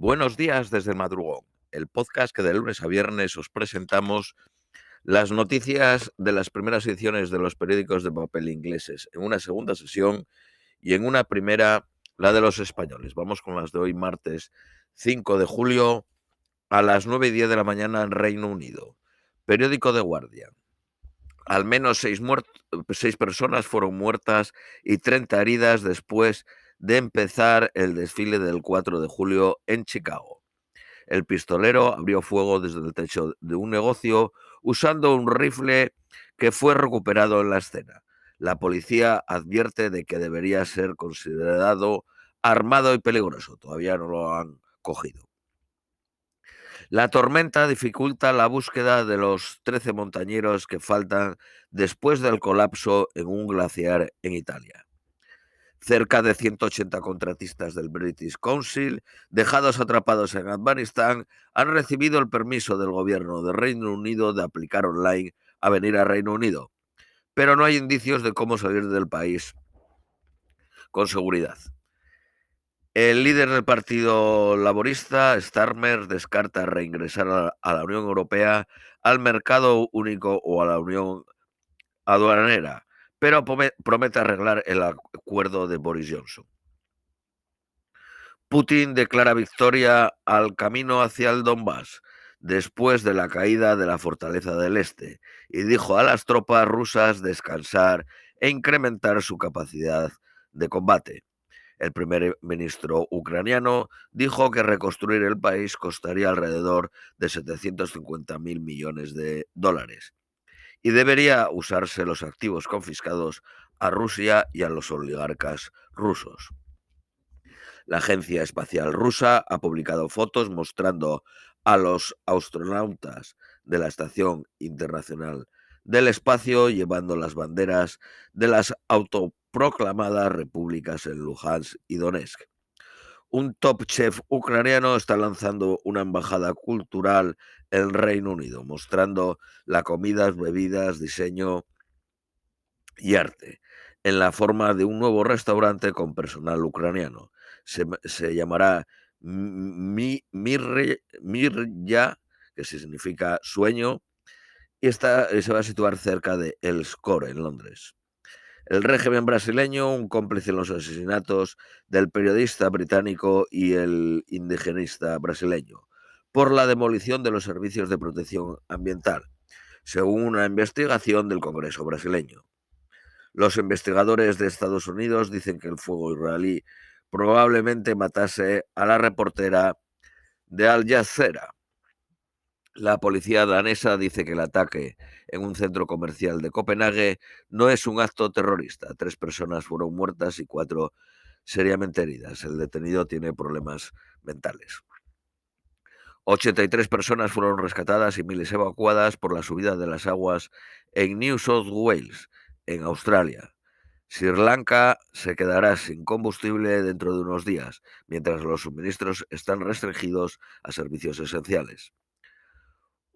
Buenos días desde el madrugón, el podcast que de lunes a viernes os presentamos las noticias de las primeras ediciones de los periódicos de papel ingleses, en una segunda sesión y en una primera la de los españoles. Vamos con las de hoy, martes 5 de julio, a las 9 y 10 de la mañana en Reino Unido. Periódico de Guardia. Al menos seis, seis personas fueron muertas y 30 heridas después de empezar el desfile del 4 de julio en Chicago. El pistolero abrió fuego desde el techo de un negocio usando un rifle que fue recuperado en la escena. La policía advierte de que debería ser considerado armado y peligroso. Todavía no lo han cogido. La tormenta dificulta la búsqueda de los 13 montañeros que faltan después del colapso en un glaciar en Italia. Cerca de 180 contratistas del British Council, dejados atrapados en Afganistán, han recibido el permiso del gobierno de Reino Unido de aplicar online a venir a Reino Unido, pero no hay indicios de cómo salir del país con seguridad. El líder del Partido Laborista, Starmer, descarta reingresar a la Unión Europea, al mercado único o a la Unión aduanera, pero promete arreglar el acuerdo de Boris Johnson. Putin declara victoria al camino hacia el Donbass después de la caída de la fortaleza del Este y dijo a las tropas rusas descansar e incrementar su capacidad de combate. El primer ministro ucraniano dijo que reconstruir el país costaría alrededor de 750 mil millones de dólares y debería usarse los activos confiscados a Rusia y a los oligarcas rusos. La Agencia Espacial Rusa ha publicado fotos mostrando a los astronautas de la Estación Internacional del Espacio llevando las banderas de las auto proclamadas repúblicas en Luhansk y Donetsk. Un top chef ucraniano está lanzando una embajada cultural en Reino Unido, mostrando la comida, bebidas, diseño y arte, en la forma de un nuevo restaurante con personal ucraniano. Se, llamará Mirya, que significa sueño, y está, se va a situar cerca de El Score, en Londres. El régimen brasileño, un cómplice en los asesinatos del periodista británico y el indigenista brasileño, por la demolición de los servicios de protección ambiental, según una investigación del Congreso brasileño. Los investigadores de Estados Unidos dicen que el fuego israelí probablemente matase a la reportera de Al Jazeera, la policía danesa dice que el ataque en un centro comercial de Copenhague no es un acto terrorista. Tres personas fueron muertas y cuatro seriamente heridas. El detenido tiene problemas mentales. 83 personas fueron rescatadas y miles evacuadas por la subida de las aguas en New South Wales, en Australia. Sri Lanka se quedará sin combustible dentro de unos días, mientras los suministros están restringidos a servicios esenciales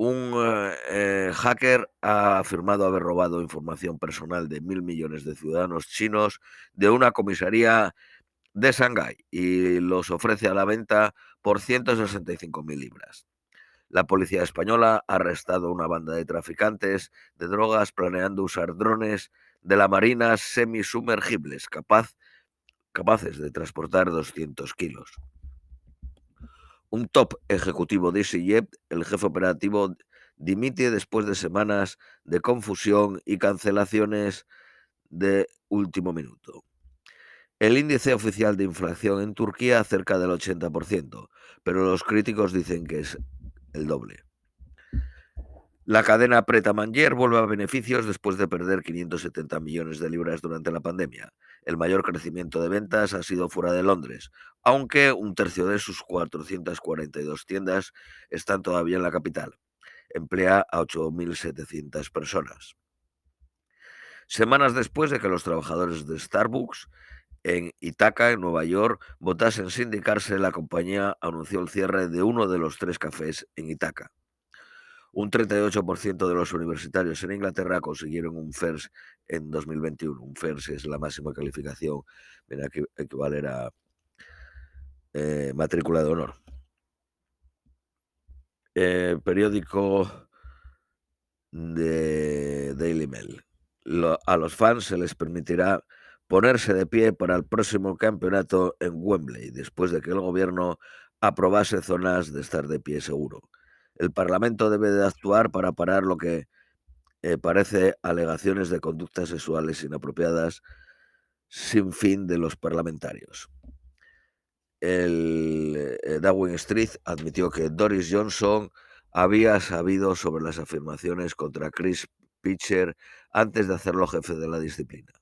un eh, eh, hacker ha afirmado haber robado información personal de mil millones de ciudadanos chinos de una comisaría de Shanghái y los ofrece a la venta por 165 mil libras. La policía española ha arrestado una banda de traficantes de drogas planeando usar drones de la Marina semisumergibles capaz, capaces de transportar 200 kilos. Un top ejecutivo de EasyJet, el jefe operativo, dimite después de semanas de confusión y cancelaciones de último minuto. El índice oficial de inflación en Turquía cerca del 80%, pero los críticos dicen que es el doble. La cadena Preta Manger vuelve a beneficios después de perder 570 millones de libras durante la pandemia. El mayor crecimiento de ventas ha sido fuera de Londres, aunque un tercio de sus 442 tiendas están todavía en la capital. Emplea a 8.700 personas. Semanas después de que los trabajadores de Starbucks en Itaca, en Nueva York, votasen sindicarse, la compañía anunció el cierre de uno de los tres cafés en Itaca. Un 38% de los universitarios en Inglaterra consiguieron un FIRST en 2021. Un FIRST es la máxima calificación, viene a equivaler a eh, matrícula de honor. Eh, periódico de Daily Mail. a los fans se les permitirá ponerse de pie para el próximo campeonato en Wembley, después de que el gobierno aprobase zonas de estar de pie seguro. El Parlamento debe de actuar para parar lo que eh, parece alegaciones de conductas sexuales inapropiadas sin fin de los parlamentarios. El eh, Darwin Street admitió que Doris Johnson había sabido sobre las afirmaciones contra Chris Pitcher antes de hacerlo jefe de la disciplina.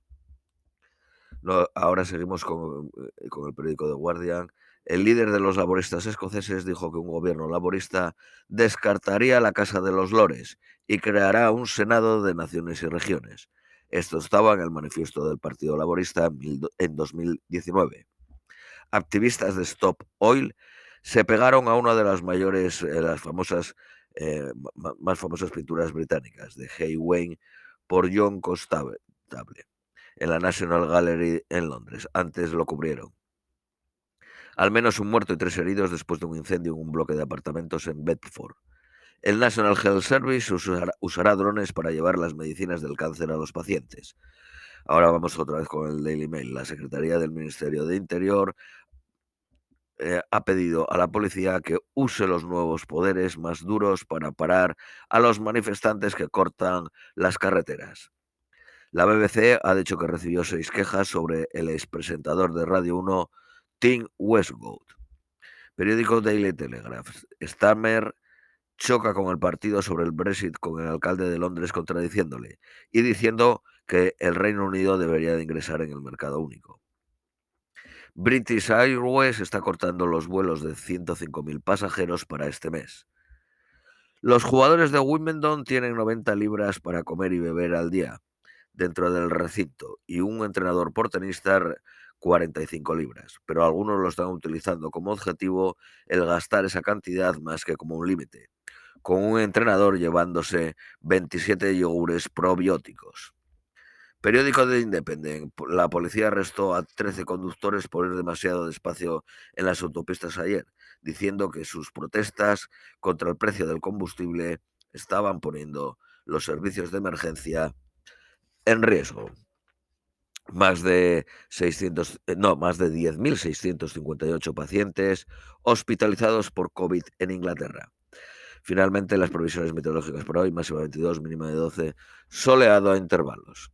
ahora seguimos con, eh, con, el periódico The Guardian. El líder de los laboristas escoceses dijo que un gobierno laborista descartaría la Casa de los Lores y creará un Senado de Naciones y Regiones. Esto estaba en el manifiesto del Partido Laborista en 2019. Activistas de Stop Oil se pegaron a una de las mayores, eh, las famosas, eh, más famosas pinturas británicas de Hay Wayne por John Constable en la National Gallery en Londres. Antes lo cubrieron. Al menos un muerto y tres heridos después de un incendio en un bloque de apartamentos en Bedford. El National Health Service usará, drones para llevar las medicinas del cáncer a los pacientes. Ahora vamos otra vez con el Daily Mail. La Secretaría del Ministerio de Interior eh, ha pedido a la policía que use los nuevos poderes más duros para parar a los manifestantes que cortan las carreteras. La BBC ha dicho que recibió seis quejas sobre el expresentador de Radio 1, Tim Westwood. Periódico Daily Telegraph. Stammer choca con el partido sobre el Brexit con el alcalde de Londres contradiciéndole y diciendo que el Reino Unido debería de ingresar en el mercado único. British Airways está cortando los vuelos de 105.000 pasajeros para este mes. Los jugadores de Wimbledon tienen 90 libras para comer y beber al día dentro del recinto y un entrenador por tenista 45 libras, pero algunos lo están utilizando como objetivo el gastar esa cantidad más que como un límite con un entrenador llevándose 27 yogures probióticos. Periódico de Independent. La policía arrestó a 13 conductores por ir demasiado despacio en las autopistas ayer, diciendo que sus protestas contra el precio del combustible estaban poniendo los servicios de emergencia en riesgo. Más de 600, eh, no, más de 10.658 pacientes hospitalizados por COVID en Inglaterra. Finalmente, las previsiones meteorológicas para hoy, máxima 22, mínima de 12, soleado a intervalos.